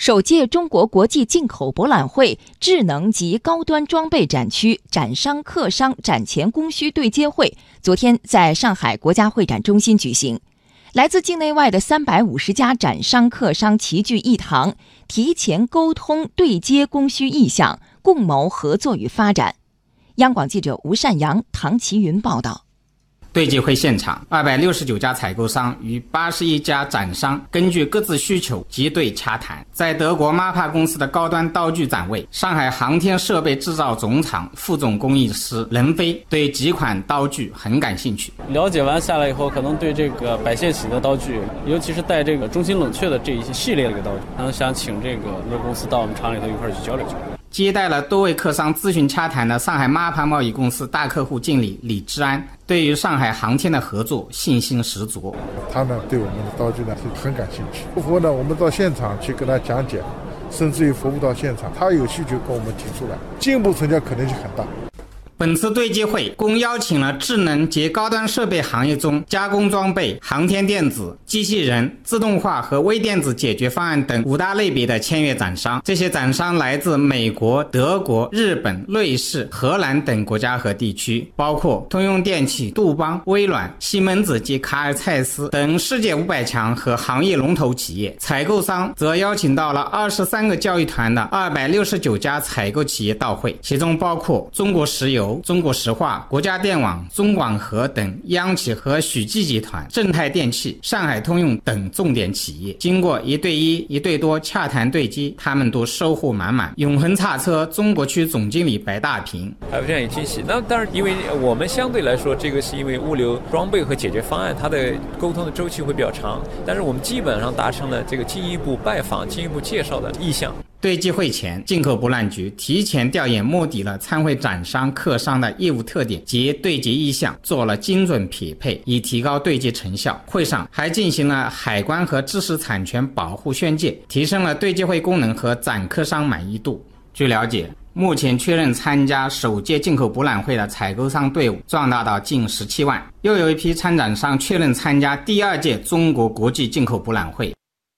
首届中国国际进口博览会智能及高端装备展区展商客商展前供需对接会昨天在上海国家会展中心举行，来自境内外的三百五十家展商客商齐聚一堂，提前沟通对接供需意向，共谋合作与发展。央广记者吴善阳、唐奇云报道。对接会现场，二百六十九家采购商与八十一家展商根据各自需求结对洽谈。在德国 MAPA 公司的高端刀具展位，上海航天设备制造总厂副总工艺师任飞对几款刀具很感兴趣。了解完下来以后，可能对这个百线洗的刀具，尤其是带这个中心冷却的这一些系列的一个刀具，可能想请这个乐公司到我们厂里头一块去交流交流。接待了多位客商咨询洽谈的上海妈盘贸易公司大客户经理李志安，对于上海航天的合作信心十足。他呢对我们的刀具呢是很感兴趣。客户呢，我们到现场去跟他讲解，甚至于服务到现场，他有需求跟我们提出来，进一步成交可能性很大。本次对接会共邀请了智能及高端设备行业中加工装备、航天电子、机器人、自动化和微电子解决方案等五大类别的签约展商。这些展商来自美国、德国、日本、瑞士、荷兰等国家和地区，包括通用电气、杜邦、微软、西门子及卡尔蔡司等世界五百强和行业龙头企业。采购商则邀请到了二十三个教育团的二百六十九家采购企业到会，其中包括中国石油。中国石化、国家电网、中广核等央企和许继集团、正泰电器、上海通用等重点企业，经过一对一、一对多洽谈对接，他们都收获满满。永恒叉车中国区总经理白大平，还非常有惊喜。那当然，因为我们相对来说，这个是因为物流装备和解决方案，它的沟通的周期会比较长，但是我们基本上达成了这个进一步拜访、进一步介绍的意向。对接会前，进口博览局提前调研摸底了参会展商、客商的业务特点及对接意向，做了精准匹配，以提高对接成效。会上还进行了海关和知识产权保护宣介，提升了对接会功能和展客商满意度。据了解，目前确认参加首届进口博览会的采购商队伍壮大到近十七万，又有一批参展商确认参加第二届中国国际进口博览会。